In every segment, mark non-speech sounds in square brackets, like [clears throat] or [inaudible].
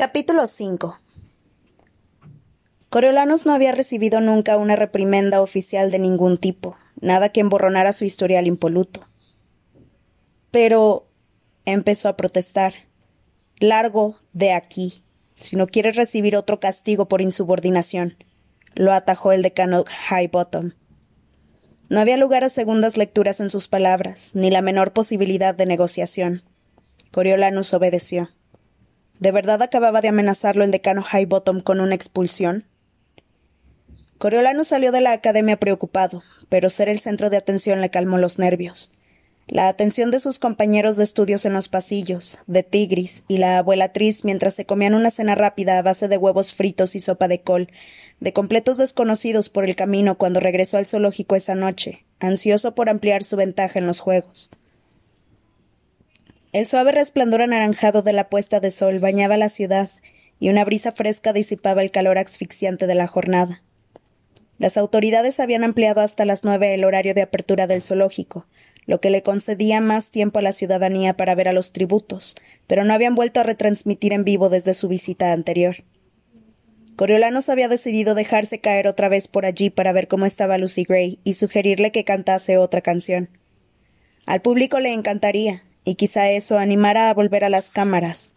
Capítulo 5 Coriolanus no había recibido nunca una reprimenda oficial de ningún tipo, nada que emborronara su historial impoluto. Pero empezó a protestar. Largo de aquí, si no quieres recibir otro castigo por insubordinación, lo atajó el decano Highbottom. No había lugar a segundas lecturas en sus palabras, ni la menor posibilidad de negociación. Coriolanus obedeció. ¿De verdad acababa de amenazarlo el decano Highbottom con una expulsión? Coriolanus salió de la academia preocupado, pero ser el centro de atención le calmó los nervios. La atención de sus compañeros de estudios en los pasillos, de Tigris y la abuelatriz mientras se comían una cena rápida a base de huevos fritos y sopa de col, de completos desconocidos por el camino cuando regresó al zoológico esa noche, ansioso por ampliar su ventaja en los juegos. El suave resplandor anaranjado de la puesta de sol bañaba la ciudad, y una brisa fresca disipaba el calor asfixiante de la jornada. Las autoridades habían ampliado hasta las nueve el horario de apertura del zoológico, lo que le concedía más tiempo a la ciudadanía para ver a los tributos, pero no habían vuelto a retransmitir en vivo desde su visita anterior. Coriolanos había decidido dejarse caer otra vez por allí para ver cómo estaba Lucy Gray y sugerirle que cantase otra canción. Al público le encantaría, y quizá eso animara a volver a las cámaras.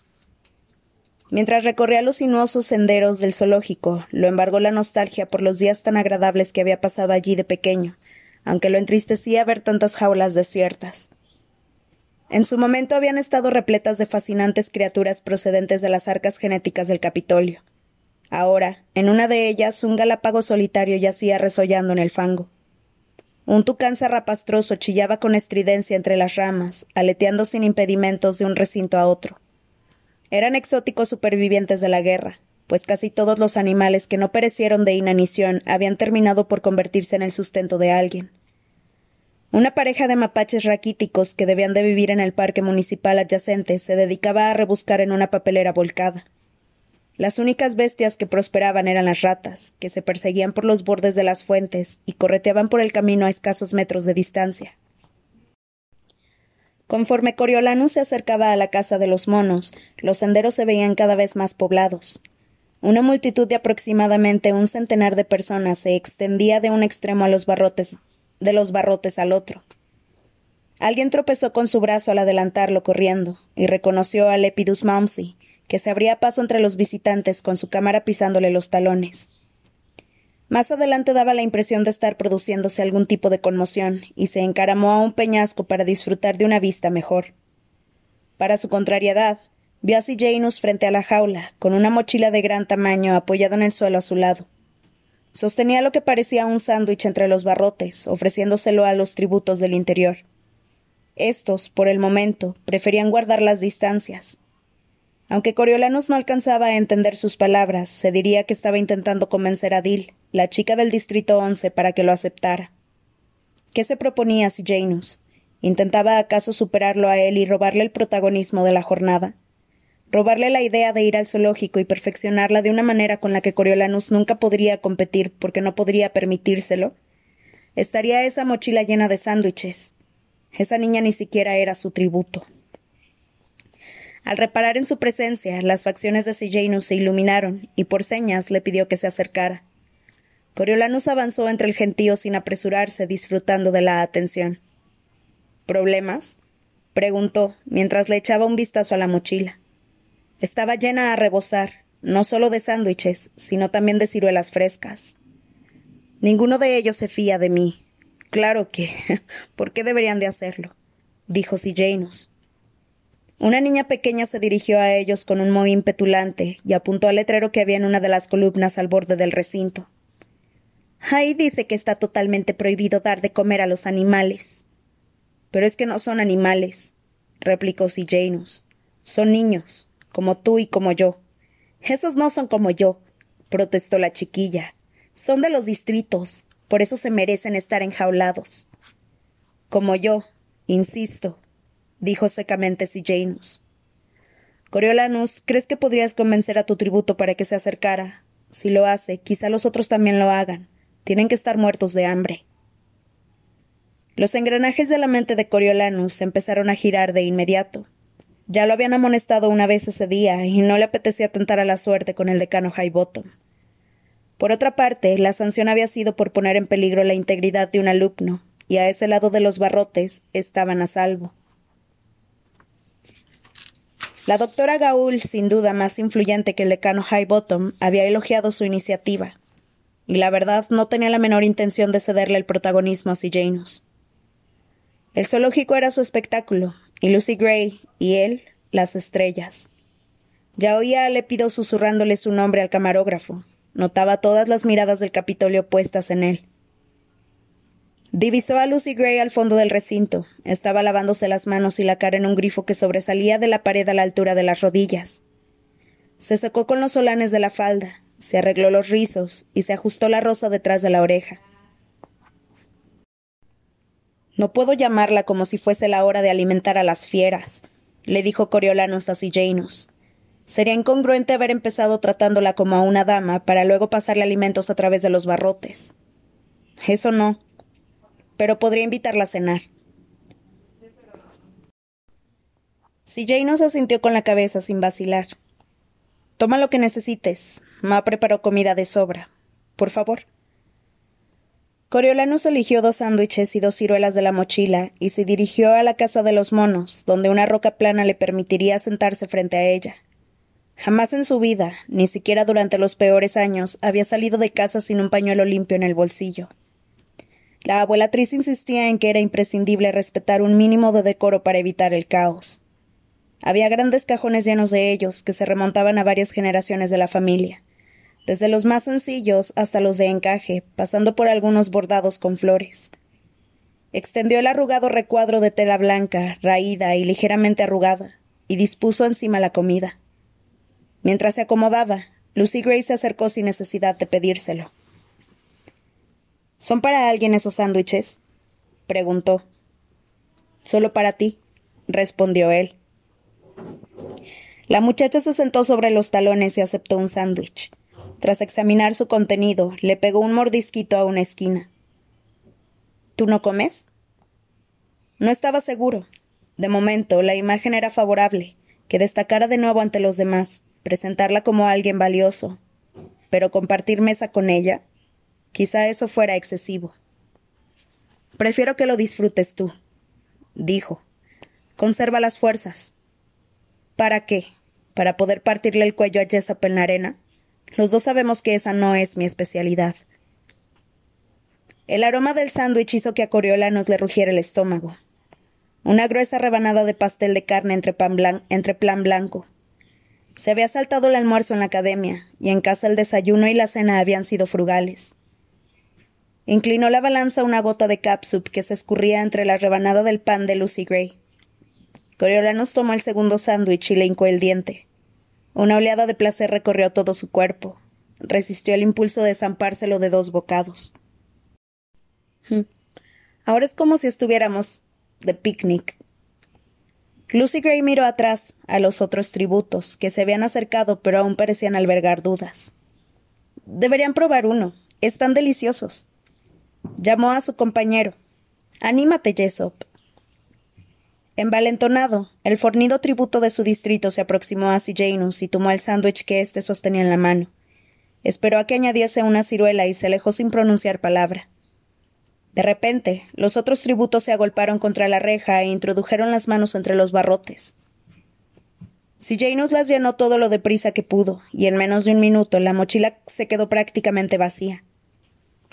Mientras recorría los sinuosos senderos del zoológico, lo embargó la nostalgia por los días tan agradables que había pasado allí de pequeño, aunque lo entristecía ver tantas jaulas desiertas. En su momento habían estado repletas de fascinantes criaturas procedentes de las arcas genéticas del Capitolio. Ahora, en una de ellas, un galápago solitario yacía resollando en el fango. Un tucán zarrapastroso chillaba con estridencia entre las ramas, aleteando sin impedimentos de un recinto a otro. Eran exóticos supervivientes de la guerra, pues casi todos los animales que no perecieron de inanición habían terminado por convertirse en el sustento de alguien. Una pareja de mapaches raquíticos que debían de vivir en el parque municipal adyacente se dedicaba a rebuscar en una papelera volcada. Las únicas bestias que prosperaban eran las ratas, que se perseguían por los bordes de las fuentes y correteaban por el camino a escasos metros de distancia. Conforme Coriolanus se acercaba a la casa de los monos, los senderos se veían cada vez más poblados. Una multitud de aproximadamente un centenar de personas se extendía de un extremo a los barrotes, de los barrotes al otro. Alguien tropezó con su brazo al adelantarlo corriendo, y reconoció a Lepidus Malmsey, que se abría paso entre los visitantes con su cámara pisándole los talones. Más adelante daba la impresión de estar produciéndose algún tipo de conmoción, y se encaramó a un peñasco para disfrutar de una vista mejor. Para su contrariedad, vio a Janus frente a la jaula, con una mochila de gran tamaño apoyada en el suelo a su lado. Sostenía lo que parecía un sándwich entre los barrotes, ofreciéndoselo a los tributos del interior. Estos, por el momento, preferían guardar las distancias, aunque Coriolanus no alcanzaba a entender sus palabras, se diría que estaba intentando convencer a Dil, la chica del Distrito once, para que lo aceptara. ¿Qué se proponía Janus? ¿Intentaba acaso superarlo a él y robarle el protagonismo de la jornada? ¿Robarle la idea de ir al zoológico y perfeccionarla de una manera con la que Coriolanus nunca podría competir porque no podría permitírselo? Estaría esa mochila llena de sándwiches. Esa niña ni siquiera era su tributo. Al reparar en su presencia, las facciones de Sejanus se iluminaron, y por señas le pidió que se acercara. Coriolanus avanzó entre el gentío sin apresurarse, disfrutando de la atención. ¿Problemas? preguntó, mientras le echaba un vistazo a la mochila. Estaba llena a rebosar, no solo de sándwiches, sino también de ciruelas frescas. Ninguno de ellos se fía de mí. Claro que. [laughs] ¿Por qué deberían de hacerlo? dijo Sejanus. Una niña pequeña se dirigió a ellos con un mohín petulante y apuntó al letrero que había en una de las columnas al borde del recinto. Ahí dice que está totalmente prohibido dar de comer a los animales. Pero es que no son animales, replicó Janus. Son niños, como tú y como yo. Esos no son como yo, protestó la chiquilla. Son de los distritos, por eso se merecen estar enjaulados. Como yo, insisto, dijo secamente Janus. Coriolanus, ¿crees que podrías convencer a tu tributo para que se acercara? Si lo hace, quizá los otros también lo hagan. Tienen que estar muertos de hambre. Los engranajes de la mente de Coriolanus empezaron a girar de inmediato. Ya lo habían amonestado una vez ese día y no le apetecía tentar a la suerte con el decano Highbottom. Por otra parte, la sanción había sido por poner en peligro la integridad de un alumno, y a ese lado de los barrotes estaban a salvo. La doctora Gaul, sin duda más influyente que el decano Highbottom, había elogiado su iniciativa, y la verdad no tenía la menor intención de cederle el protagonismo a Janus. El zoológico era su espectáculo, y Lucy Gray y él las estrellas. Ya oía a Lépido susurrándole su nombre al camarógrafo. Notaba todas las miradas del Capitolio puestas en él. Divisó a Lucy Gray al fondo del recinto. Estaba lavándose las manos y la cara en un grifo que sobresalía de la pared a la altura de las rodillas. Se secó con los solanes de la falda, se arregló los rizos y se ajustó la rosa detrás de la oreja. No puedo llamarla como si fuese la hora de alimentar a las fieras, le dijo Coriolanus a Janus. Sería incongruente haber empezado tratándola como a una dama para luego pasarle alimentos a través de los barrotes. Eso no, pero podría invitarla a cenar. Jane nos asintió con la cabeza sin vacilar. Toma lo que necesites. Ma preparó comida de sobra. Por favor. Coriolanus eligió dos sándwiches y dos ciruelas de la mochila y se dirigió a la casa de los monos, donde una roca plana le permitiría sentarse frente a ella. Jamás en su vida, ni siquiera durante los peores años, había salido de casa sin un pañuelo limpio en el bolsillo. La abuelatriz insistía en que era imprescindible respetar un mínimo de decoro para evitar el caos. Había grandes cajones llenos de ellos que se remontaban a varias generaciones de la familia, desde los más sencillos hasta los de encaje, pasando por algunos bordados con flores. Extendió el arrugado recuadro de tela blanca, raída y ligeramente arrugada, y dispuso encima la comida. Mientras se acomodaba, Lucy Gray se acercó sin necesidad de pedírselo. ¿Son para alguien esos sándwiches? preguntó. Solo para ti, respondió él. La muchacha se sentó sobre los talones y aceptó un sándwich. Tras examinar su contenido, le pegó un mordisquito a una esquina. ¿Tú no comes? No estaba seguro. De momento, la imagen era favorable, que destacara de nuevo ante los demás, presentarla como alguien valioso. Pero compartir mesa con ella, Quizá eso fuera excesivo. Prefiero que lo disfrutes tú, dijo. Conserva las fuerzas. ¿Para qué? ¿Para poder partirle el cuello a Jessop en la arena? Los dos sabemos que esa no es mi especialidad. El aroma del sándwich hizo que a Coriolanos le rugiera el estómago. Una gruesa rebanada de pastel de carne entre, entre plan blanco. Se había saltado el almuerzo en la academia, y en casa el desayuno y la cena habían sido frugales. Inclinó la balanza una gota de capsup que se escurría entre la rebanada del pan de Lucy Gray. Coriolanos tomó el segundo sándwich y le hincó el diente. Una oleada de placer recorrió todo su cuerpo. Resistió el impulso de zampárselo de dos bocados. Hmm. Ahora es como si estuviéramos de picnic. Lucy Gray miró atrás a los otros tributos, que se habían acercado pero aún parecían albergar dudas. Deberían probar uno. Están deliciosos. Llamó a su compañero. Anímate, Jessop. Envalentonado, el fornido tributo de su distrito se aproximó a Janus y tomó el sándwich que éste sostenía en la mano. Esperó a que añadiese una ciruela y se alejó sin pronunciar palabra. De repente, los otros tributos se agolparon contra la reja e introdujeron las manos entre los barrotes. Janus las llenó todo lo deprisa que pudo, y en menos de un minuto la mochila se quedó prácticamente vacía.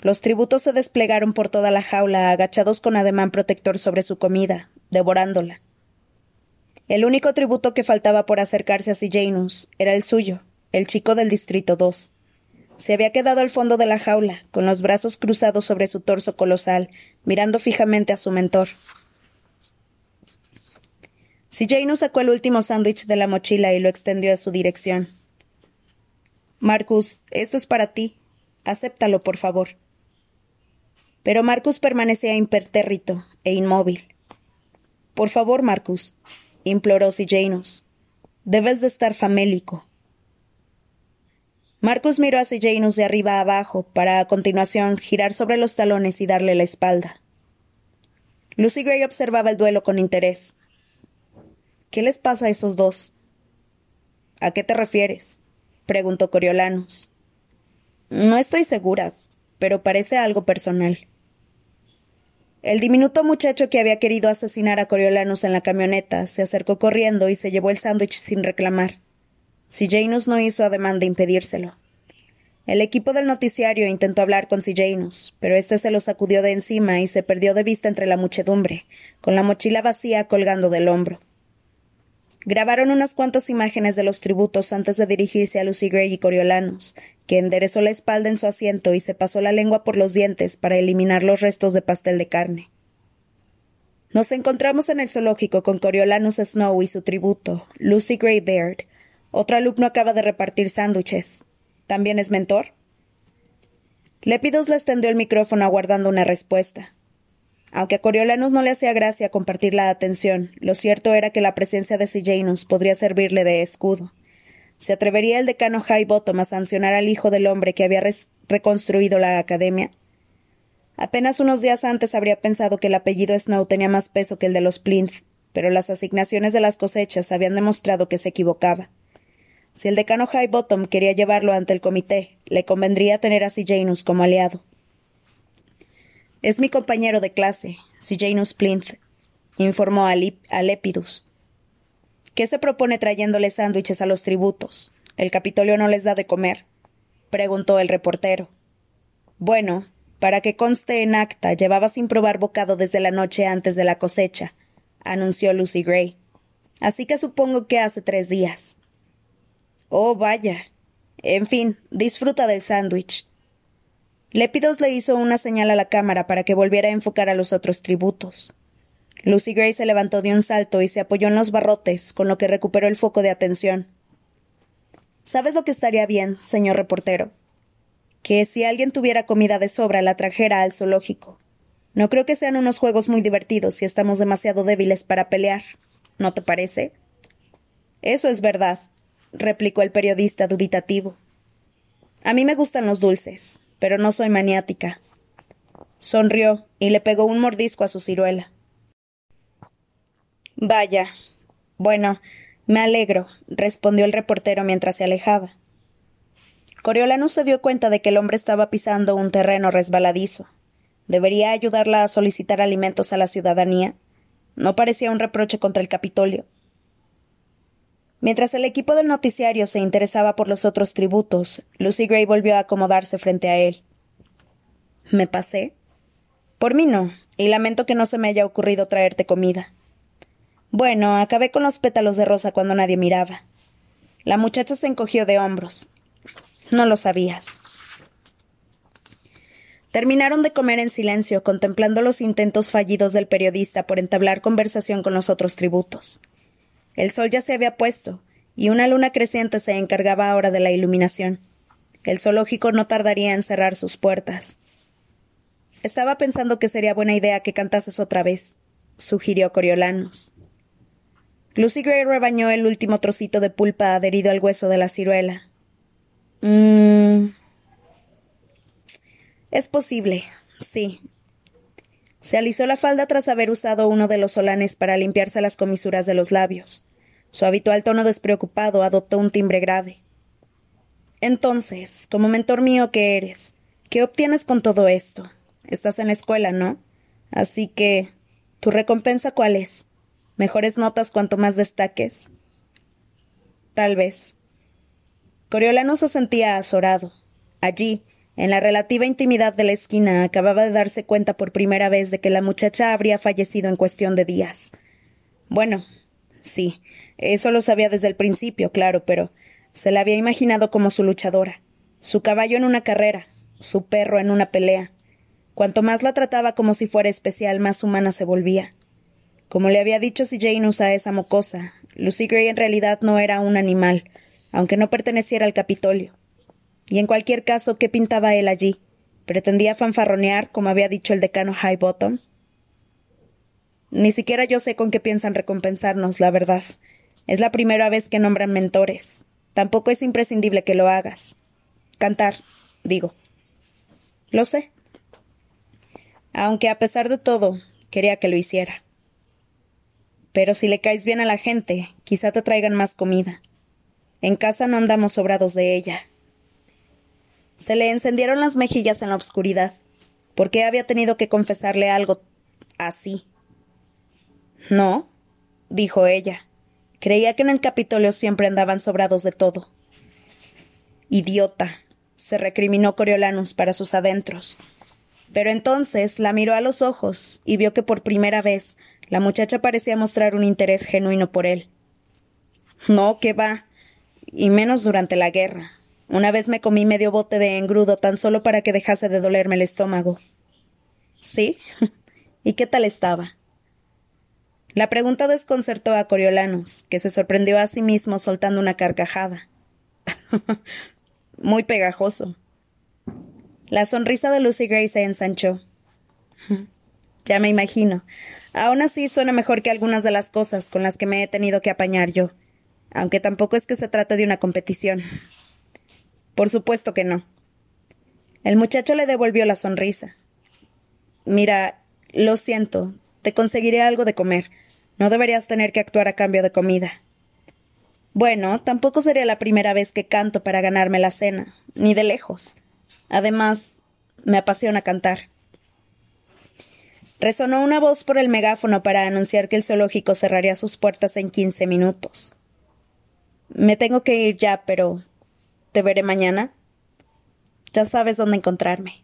Los tributos se desplegaron por toda la jaula, agachados con ademán protector sobre su comida, devorándola. El único tributo que faltaba por acercarse a Janus era el suyo, el chico del Distrito 2. Se había quedado al fondo de la jaula, con los brazos cruzados sobre su torso colosal, mirando fijamente a su mentor. Janus sacó el último sándwich de la mochila y lo extendió a su dirección. Marcus, esto es para ti. Acéptalo, por favor. Pero Marcus permanecía impertérrito e inmóvil. Por favor, Marcus, imploró Janus. Debes de estar famélico. Marcus miró a Janus de arriba a abajo, para a continuación girar sobre los talones y darle la espalda. Lucy Gray observaba el duelo con interés. ¿Qué les pasa a esos dos? ¿A qué te refieres? preguntó Coriolanus. No estoy segura, pero parece algo personal. El diminuto muchacho que había querido asesinar a Coriolanus en la camioneta se acercó corriendo y se llevó el sándwich sin reclamar. Si Janus no hizo ademán de impedírselo. El equipo del noticiario intentó hablar con Janus, pero éste se lo sacudió de encima y se perdió de vista entre la muchedumbre, con la mochila vacía colgando del hombro. Grabaron unas cuantas imágenes de los tributos antes de dirigirse a Lucy Gray y Coriolanus, que enderezó la espalda en su asiento y se pasó la lengua por los dientes para eliminar los restos de pastel de carne. Nos encontramos en el zoológico con Coriolanus Snow y su tributo, Lucy Gray Baird. Otro alumno acaba de repartir sándwiches. ¿También es mentor? Lépidos le extendió el micrófono aguardando una respuesta. Aunque a Coriolanus no le hacía gracia compartir la atención, lo cierto era que la presencia de Sejanus podría servirle de escudo. ¿Se atrevería el decano Highbottom a sancionar al hijo del hombre que había reconstruido la academia? Apenas unos días antes habría pensado que el apellido Snow tenía más peso que el de los Plinth, pero las asignaciones de las cosechas habían demostrado que se equivocaba. Si el decano Highbottom quería llevarlo ante el comité, le convendría tener a Sejanus como aliado. Es mi compañero de clase, Janus Plinth, informó a, Lepidus. ¿Qué se propone trayéndole sándwiches a los tributos? ¿El Capitolio no les da de comer? preguntó el reportero. Bueno, para que conste en acta, llevaba sin probar bocado desde la noche antes de la cosecha, anunció Lucy Gray. Así que supongo que hace tres días. Oh, vaya. En fin, disfruta del sándwich. Lépidos le hizo una señal a la cámara para que volviera a enfocar a los otros tributos. Lucy Gray se levantó de un salto y se apoyó en los barrotes, con lo que recuperó el foco de atención. ¿Sabes lo que estaría bien, señor reportero? Que si alguien tuviera comida de sobra la trajera al zoológico. No creo que sean unos juegos muy divertidos si estamos demasiado débiles para pelear. ¿No te parece? Eso es verdad, replicó el periodista dubitativo. A mí me gustan los dulces pero no soy maniática. Sonrió y le pegó un mordisco a su ciruela. Vaya. Bueno, me alegro, respondió el reportero mientras se alejaba. Coriolanus se dio cuenta de que el hombre estaba pisando un terreno resbaladizo. ¿Debería ayudarla a solicitar alimentos a la ciudadanía? No parecía un reproche contra el Capitolio. Mientras el equipo del noticiario se interesaba por los otros tributos, Lucy Gray volvió a acomodarse frente a él. ¿Me pasé? Por mí no, y lamento que no se me haya ocurrido traerte comida. Bueno, acabé con los pétalos de rosa cuando nadie miraba. La muchacha se encogió de hombros. No lo sabías. Terminaron de comer en silencio, contemplando los intentos fallidos del periodista por entablar conversación con los otros tributos. El sol ya se había puesto, y una luna creciente se encargaba ahora de la iluminación. El zoológico no tardaría en cerrar sus puertas. Estaba pensando que sería buena idea que cantases otra vez, sugirió Coriolanus. Lucy Gray rebañó el último trocito de pulpa adherido al hueso de la ciruela. Mmm. Es posible, sí, se alisó la falda tras haber usado uno de los solanes para limpiarse las comisuras de los labios. Su habitual tono despreocupado adoptó un timbre grave. Entonces, como mentor mío que eres, ¿qué obtienes con todo esto? Estás en la escuela, ¿no? Así que. ¿Tu recompensa cuál es? ¿Mejores notas cuanto más destaques? Tal vez. Coriolano se sentía azorado. Allí, en la relativa intimidad de la esquina acababa de darse cuenta por primera vez de que la muchacha habría fallecido en cuestión de días. Bueno, sí, eso lo sabía desde el principio, claro, pero se la había imaginado como su luchadora, su caballo en una carrera, su perro en una pelea. Cuanto más la trataba como si fuera especial, más humana se volvía. Como le había dicho si Jane usa esa mocosa, Lucy Gray en realidad no era un animal, aunque no perteneciera al Capitolio. Y en cualquier caso, ¿qué pintaba él allí? ¿Pretendía fanfarronear, como había dicho el decano Highbottom? Ni siquiera yo sé con qué piensan recompensarnos, la verdad. Es la primera vez que nombran mentores. Tampoco es imprescindible que lo hagas. Cantar, digo. Lo sé. Aunque a pesar de todo, quería que lo hiciera. Pero si le caes bien a la gente, quizá te traigan más comida. En casa no andamos sobrados de ella. Se le encendieron las mejillas en la oscuridad. ¿Por qué había tenido que confesarle algo así? No, dijo ella. Creía que en el Capitolio siempre andaban sobrados de todo. Idiota, se recriminó Coriolanus para sus adentros. Pero entonces la miró a los ojos y vio que por primera vez la muchacha parecía mostrar un interés genuino por él. No, que va. Y menos durante la guerra. Una vez me comí medio bote de engrudo tan solo para que dejase de dolerme el estómago. ¿Sí? [laughs] ¿Y qué tal estaba? La pregunta desconcertó a Coriolanus, que se sorprendió a sí mismo soltando una carcajada. [laughs] Muy pegajoso. La sonrisa de Lucy Gray se ensanchó. [laughs] Ya me imagino. Aún así suena mejor que algunas de las cosas con las que me he tenido que apañar yo, aunque tampoco es que se trate de una competición. Por supuesto que no. El muchacho le devolvió la sonrisa. Mira, lo siento, te conseguiré algo de comer. No deberías tener que actuar a cambio de comida. Bueno, tampoco sería la primera vez que canto para ganarme la cena, ni de lejos. Además, me apasiona cantar. Resonó una voz por el megáfono para anunciar que el zoológico cerraría sus puertas en quince minutos. Me tengo que ir ya, pero. ¿Te veré mañana? Ya sabes dónde encontrarme.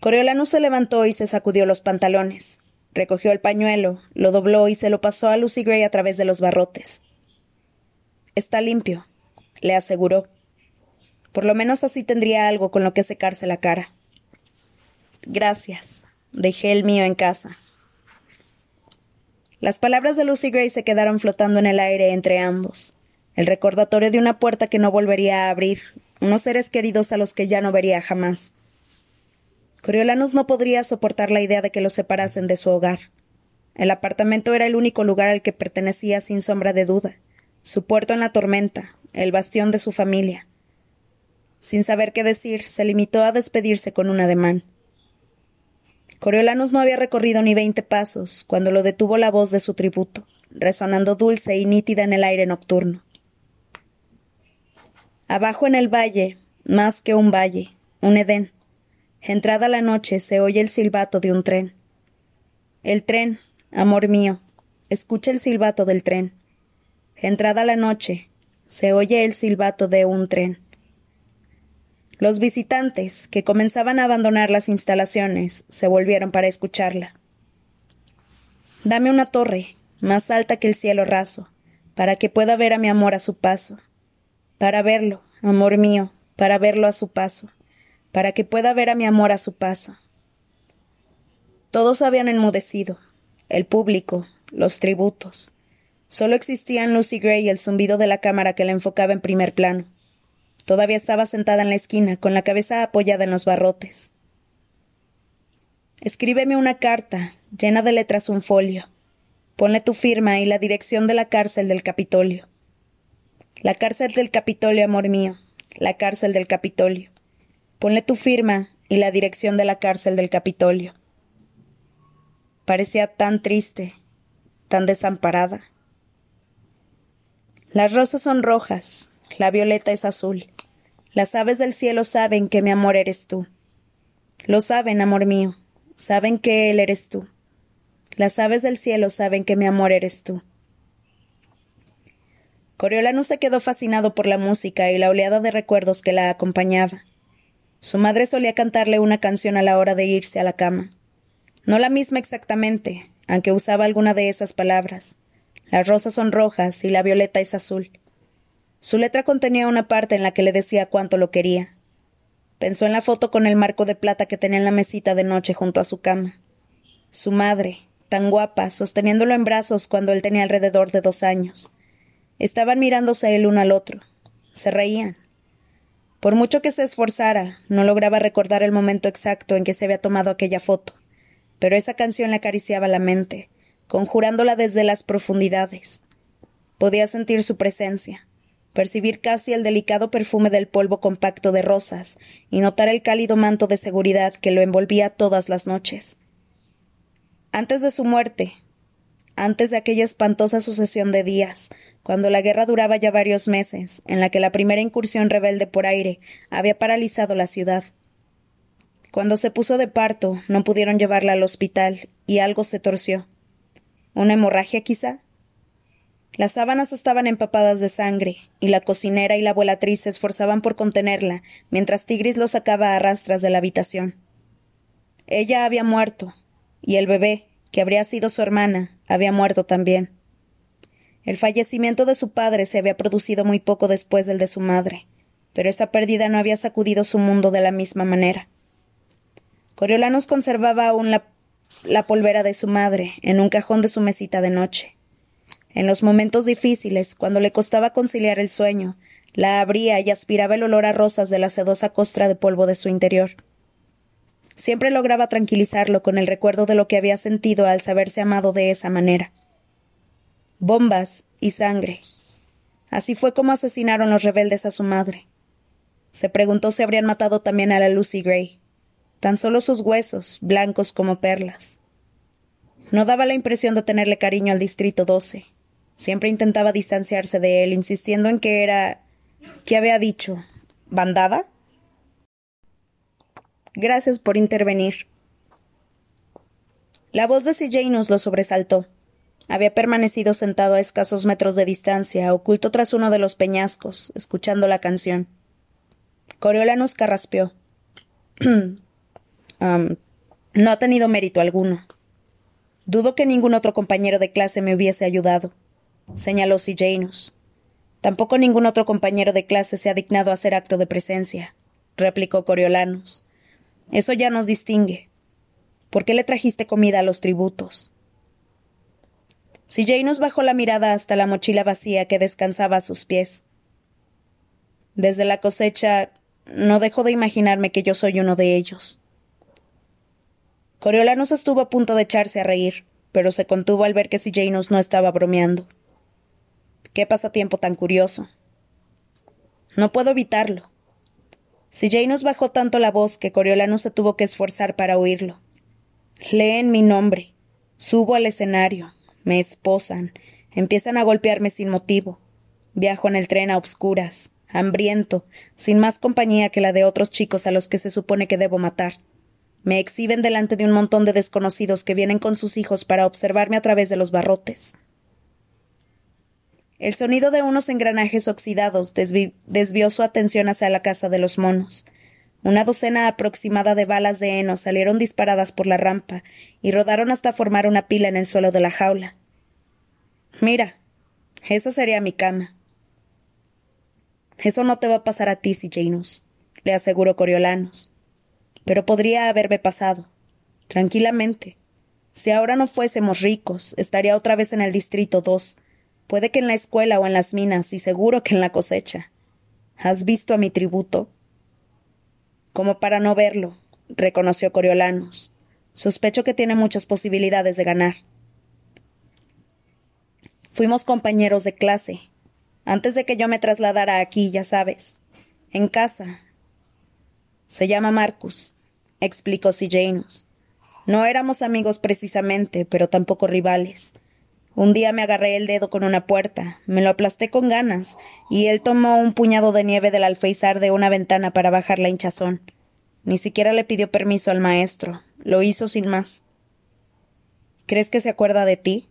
Coriolanus se levantó y se sacudió los pantalones. Recogió el pañuelo, lo dobló y se lo pasó a Lucy Gray a través de los barrotes. Está limpio, le aseguró. Por lo menos así tendría algo con lo que secarse la cara. Gracias. Dejé el mío en casa. Las palabras de Lucy Gray se quedaron flotando en el aire entre ambos. El recordatorio de una puerta que no volvería a abrir, unos seres queridos a los que ya no vería jamás. Coriolanus no podría soportar la idea de que los separasen de su hogar. El apartamento era el único lugar al que pertenecía sin sombra de duda, su puerto en la tormenta, el bastión de su familia. Sin saber qué decir, se limitó a despedirse con un ademán. Coriolanus no había recorrido ni veinte pasos cuando lo detuvo la voz de su tributo, resonando dulce y nítida en el aire nocturno. Abajo en el valle, más que un valle, un Edén. Entrada la noche se oye el silbato de un tren. El tren, amor mío, escucha el silbato del tren. Entrada la noche, se oye el silbato de un tren. Los visitantes, que comenzaban a abandonar las instalaciones, se volvieron para escucharla. Dame una torre, más alta que el cielo raso, para que pueda ver a mi amor a su paso. Para verlo, amor mío, para verlo a su paso, para que pueda ver a mi amor a su paso. Todos habían enmudecido, el público, los tributos. Solo existían Lucy Gray y el zumbido de la cámara que la enfocaba en primer plano. Todavía estaba sentada en la esquina, con la cabeza apoyada en los barrotes. Escríbeme una carta, llena de letras un folio. Ponle tu firma y la dirección de la cárcel del Capitolio. La cárcel del Capitolio, amor mío, la cárcel del Capitolio. Ponle tu firma y la dirección de la cárcel del Capitolio. Parecía tan triste, tan desamparada. Las rosas son rojas, la violeta es azul. Las aves del cielo saben que mi amor eres tú. Lo saben, amor mío. Saben que él eres tú. Las aves del cielo saben que mi amor eres tú. Coriolano se quedó fascinado por la música y la oleada de recuerdos que la acompañaba. Su madre solía cantarle una canción a la hora de irse a la cama. No la misma exactamente, aunque usaba alguna de esas palabras. Las rosas son rojas y la violeta es azul. Su letra contenía una parte en la que le decía cuánto lo quería. Pensó en la foto con el marco de plata que tenía en la mesita de noche junto a su cama. Su madre, tan guapa, sosteniéndolo en brazos cuando él tenía alrededor de dos años. Estaban mirándose el uno al otro. Se reían. Por mucho que se esforzara, no lograba recordar el momento exacto en que se había tomado aquella foto, pero esa canción le acariciaba la mente, conjurándola desde las profundidades. Podía sentir su presencia, percibir casi el delicado perfume del polvo compacto de rosas y notar el cálido manto de seguridad que lo envolvía todas las noches. Antes de su muerte, antes de aquella espantosa sucesión de días, cuando la guerra duraba ya varios meses, en la que la primera incursión rebelde por aire había paralizado la ciudad. Cuando se puso de parto, no pudieron llevarla al hospital, y algo se torció. ¿Una hemorragia quizá? Las sábanas estaban empapadas de sangre, y la cocinera y la abuelatriz se esforzaban por contenerla, mientras Tigris lo sacaba a rastras de la habitación. Ella había muerto, y el bebé, que habría sido su hermana, había muerto también. El fallecimiento de su padre se había producido muy poco después del de su madre, pero esa pérdida no había sacudido su mundo de la misma manera. Coriolanus conservaba aún la, la polvera de su madre en un cajón de su mesita de noche. En los momentos difíciles, cuando le costaba conciliar el sueño, la abría y aspiraba el olor a rosas de la sedosa costra de polvo de su interior. Siempre lograba tranquilizarlo con el recuerdo de lo que había sentido al saberse amado de esa manera. Bombas y sangre. Así fue como asesinaron los rebeldes a su madre. Se preguntó si habrían matado también a la Lucy Gray. Tan solo sus huesos, blancos como perlas. No daba la impresión de tenerle cariño al Distrito 12. Siempre intentaba distanciarse de él, insistiendo en que era. ¿Qué había dicho? ¿Bandada? Gracias por intervenir. La voz de Janus lo sobresaltó. Había permanecido sentado a escasos metros de distancia, oculto tras uno de los peñascos, escuchando la canción. Coriolanus carraspeó. [clears throat] no ha tenido mérito alguno. Dudo que ningún otro compañero de clase me hubiese ayudado señaló Janus. Tampoco ningún otro compañero de clase se ha dignado a hacer acto de presencia, replicó Coriolanus. Eso ya nos distingue. ¿Por qué le trajiste comida a los tributos? Janus bajó la mirada hasta la mochila vacía que descansaba a sus pies. Desde la cosecha no dejo de imaginarme que yo soy uno de ellos. Coriolanus estuvo a punto de echarse a reír, pero se contuvo al ver que Janus no estaba bromeando. Qué pasatiempo tan curioso. No puedo evitarlo. Si nos bajó tanto la voz que Coriolano se tuvo que esforzar para oírlo. Leen mi nombre. Subo al escenario. Me esposan. Empiezan a golpearme sin motivo. Viajo en el tren a obscuras, hambriento, sin más compañía que la de otros chicos a los que se supone que debo matar. Me exhiben delante de un montón de desconocidos que vienen con sus hijos para observarme a través de los barrotes. El sonido de unos engranajes oxidados desvió su atención hacia la casa de los monos. Una docena aproximada de balas de heno salieron disparadas por la rampa y rodaron hasta formar una pila en el suelo de la jaula. Mira, esa sería mi cama. Eso no te va a pasar a ti, Janus, le aseguró Coriolanus. Pero podría haberme pasado. Tranquilamente. Si ahora no fuésemos ricos, estaría otra vez en el Distrito 2, Puede que en la escuela o en las minas, y seguro que en la cosecha. ¿Has visto a mi tributo? Como para no verlo, reconoció Coriolanus. Sospecho que tiene muchas posibilidades de ganar. Fuimos compañeros de clase. Antes de que yo me trasladara aquí, ya sabes. En casa. Se llama Marcus, explicó Janus. No éramos amigos precisamente, pero tampoco rivales. Un día me agarré el dedo con una puerta, me lo aplasté con ganas, y él tomó un puñado de nieve del alféizar de una ventana para bajar la hinchazón. Ni siquiera le pidió permiso al maestro, lo hizo sin más. ¿Crees que se acuerda de ti?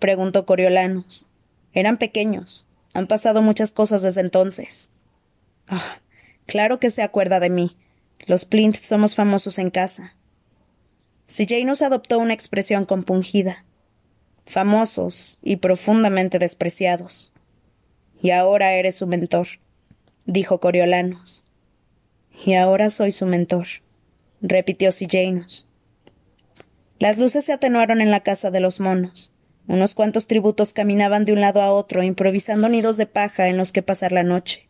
preguntó Coriolanus. Eran pequeños. Han pasado muchas cosas desde entonces. Ah, claro que se acuerda de mí. Los Plint somos famosos en casa. Si Janus adoptó una expresión compungida famosos y profundamente despreciados. Y ahora eres su mentor, dijo Coriolanos. Y ahora soy su mentor, repitió Sillanus. Las luces se atenuaron en la casa de los monos. Unos cuantos tributos caminaban de un lado a otro, improvisando nidos de paja en los que pasar la noche.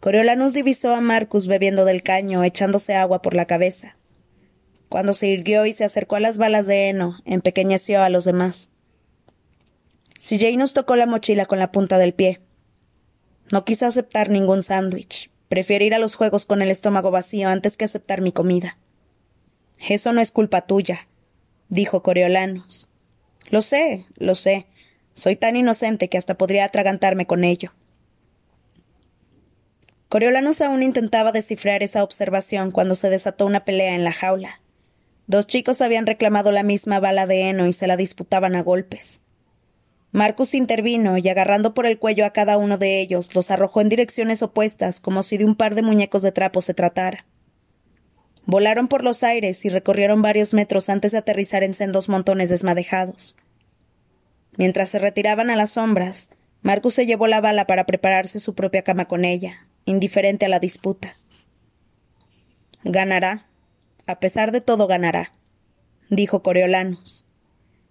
Coriolanus divisó a Marcus bebiendo del caño, echándose agua por la cabeza. Cuando se irguió y se acercó a las balas de heno, empequeñeció a los demás. Nos tocó la mochila con la punta del pie. No quiso aceptar ningún sándwich. Prefiere ir a los juegos con el estómago vacío antes que aceptar mi comida. Eso no es culpa tuya, dijo Coriolanus. Lo sé, lo sé. Soy tan inocente que hasta podría atragantarme con ello. Coriolanus aún intentaba descifrar esa observación cuando se desató una pelea en la jaula. Dos chicos habían reclamado la misma bala de heno y se la disputaban a golpes. Marcus intervino y agarrando por el cuello a cada uno de ellos los arrojó en direcciones opuestas como si de un par de muñecos de trapo se tratara. Volaron por los aires y recorrieron varios metros antes de aterrizar en sendos montones desmadejados. Mientras se retiraban a las sombras, Marcus se llevó la bala para prepararse su propia cama con ella, indiferente a la disputa. Ganará. A pesar de todo ganará, dijo Coriolanus.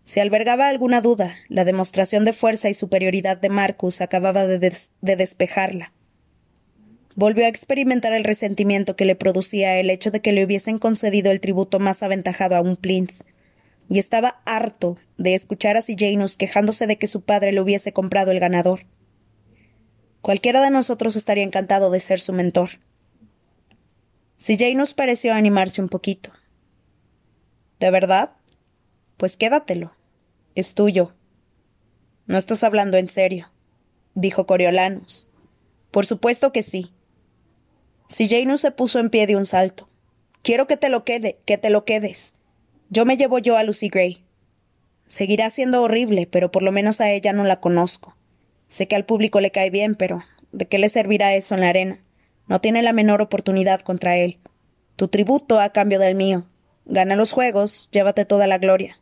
Si albergaba alguna duda, la demostración de fuerza y superioridad de Marcus acababa de, de, despejarla. Volvió a experimentar el resentimiento que le producía el hecho de que le hubiesen concedido el tributo más aventajado a un plinth, y estaba harto de escuchar a Janus quejándose de que su padre le hubiese comprado el ganador. Cualquiera de nosotros estaría encantado de ser su mentor. Janus pareció animarse un poquito. ¿De verdad? Pues quédatelo. Es tuyo. No estás hablando en serio, dijo Coriolanus. Por supuesto que sí. Janus se puso en pie de un salto. Quiero que te lo quede, que te lo quedes. Yo me llevo yo a Lucy Gray. Seguirá siendo horrible, pero por lo menos a ella no la conozco. Sé que al público le cae bien, pero ¿de qué le servirá eso en la arena? No tiene la menor oportunidad contra él. Tu tributo a cambio del mío. Gana los juegos, llévate toda la gloria.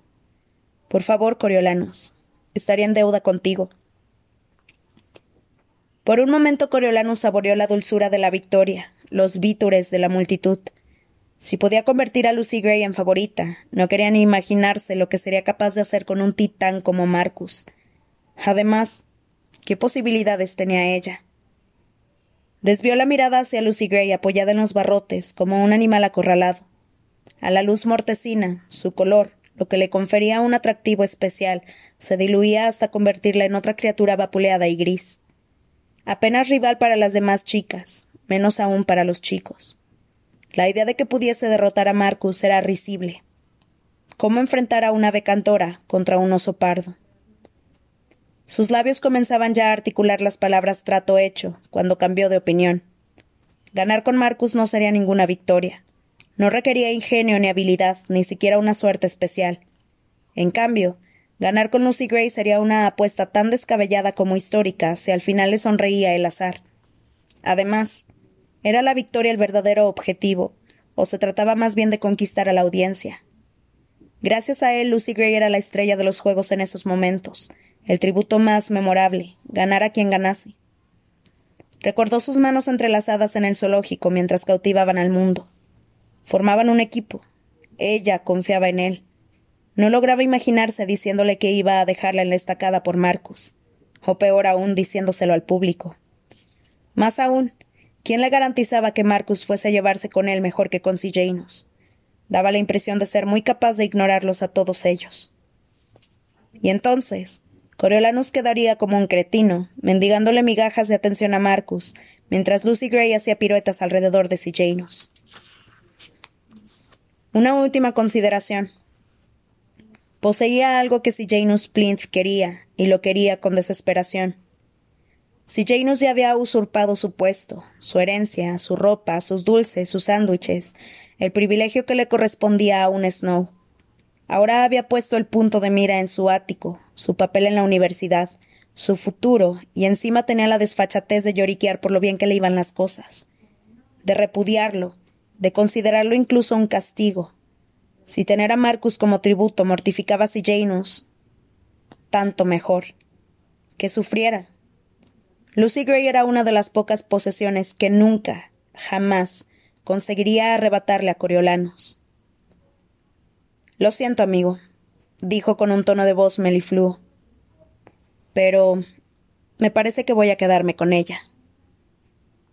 Por favor, Coriolanus. Estaría en deuda contigo. Por un momento Coriolanus saboreó la dulzura de la victoria, los vítores de la multitud. Si podía convertir a Lucy Gray en favorita, no quería ni imaginarse lo que sería capaz de hacer con un titán como Marcus. Además, ¿Qué posibilidades tenía ella? Desvió la mirada hacia Lucy Gray apoyada en los barrotes, como un animal acorralado. A la luz mortecina, su color, lo que le confería un atractivo especial, se diluía hasta convertirla en otra criatura vapuleada y gris. Apenas rival para las demás chicas, menos aún para los chicos. La idea de que pudiese derrotar a Marcus era risible. ¿Cómo enfrentar a una becantora contra un oso pardo? Sus labios comenzaban ya a articular las palabras trato hecho, cuando cambió de opinión. Ganar con Marcus no sería ninguna victoria. No requería ingenio ni habilidad, ni siquiera una suerte especial. En cambio, ganar con Lucy Gray sería una apuesta tan descabellada como histórica si al final le sonreía el azar. Además, ¿era la victoria el verdadero objetivo, o se trataba más bien de conquistar a la audiencia? Gracias a él, Lucy Gray era la estrella de los juegos en esos momentos, el tributo más memorable, ganar a quien ganase. Recordó sus manos entrelazadas en el zoológico mientras cautivaban al mundo. Formaban un equipo. Ella confiaba en él. No lograba imaginarse diciéndole que iba a dejarla en la estacada por Marcus, o peor aún diciéndoselo al público. Más aún, ¿quién le garantizaba que Marcus fuese a llevarse con él mejor que con Janus? Daba la impresión de ser muy capaz de ignorarlos a todos ellos. Y entonces, Coriolanus quedaría como un cretino, mendigándole migajas de atención a Marcus, mientras Lucy Gray hacía piruetas alrededor de Sijanus. Una última consideración. Poseía algo que Sijanus Plinth quería, y lo quería con desesperación. Sijanus ya había usurpado su puesto, su herencia, su ropa, sus dulces, sus sándwiches, el privilegio que le correspondía a un Snow. Ahora había puesto el punto de mira en su ático, su papel en la universidad, su futuro, y encima tenía la desfachatez de lloriquear por lo bien que le iban las cosas, de repudiarlo, de considerarlo incluso un castigo. Si tener a Marcus como tributo mortificaba a Janus, tanto mejor. Que sufriera. Lucy Gray era una de las pocas posesiones que nunca, jamás, conseguiría arrebatarle a Coriolanus. Lo siento, amigo, dijo con un tono de voz melifluo. Pero me parece que voy a quedarme con ella.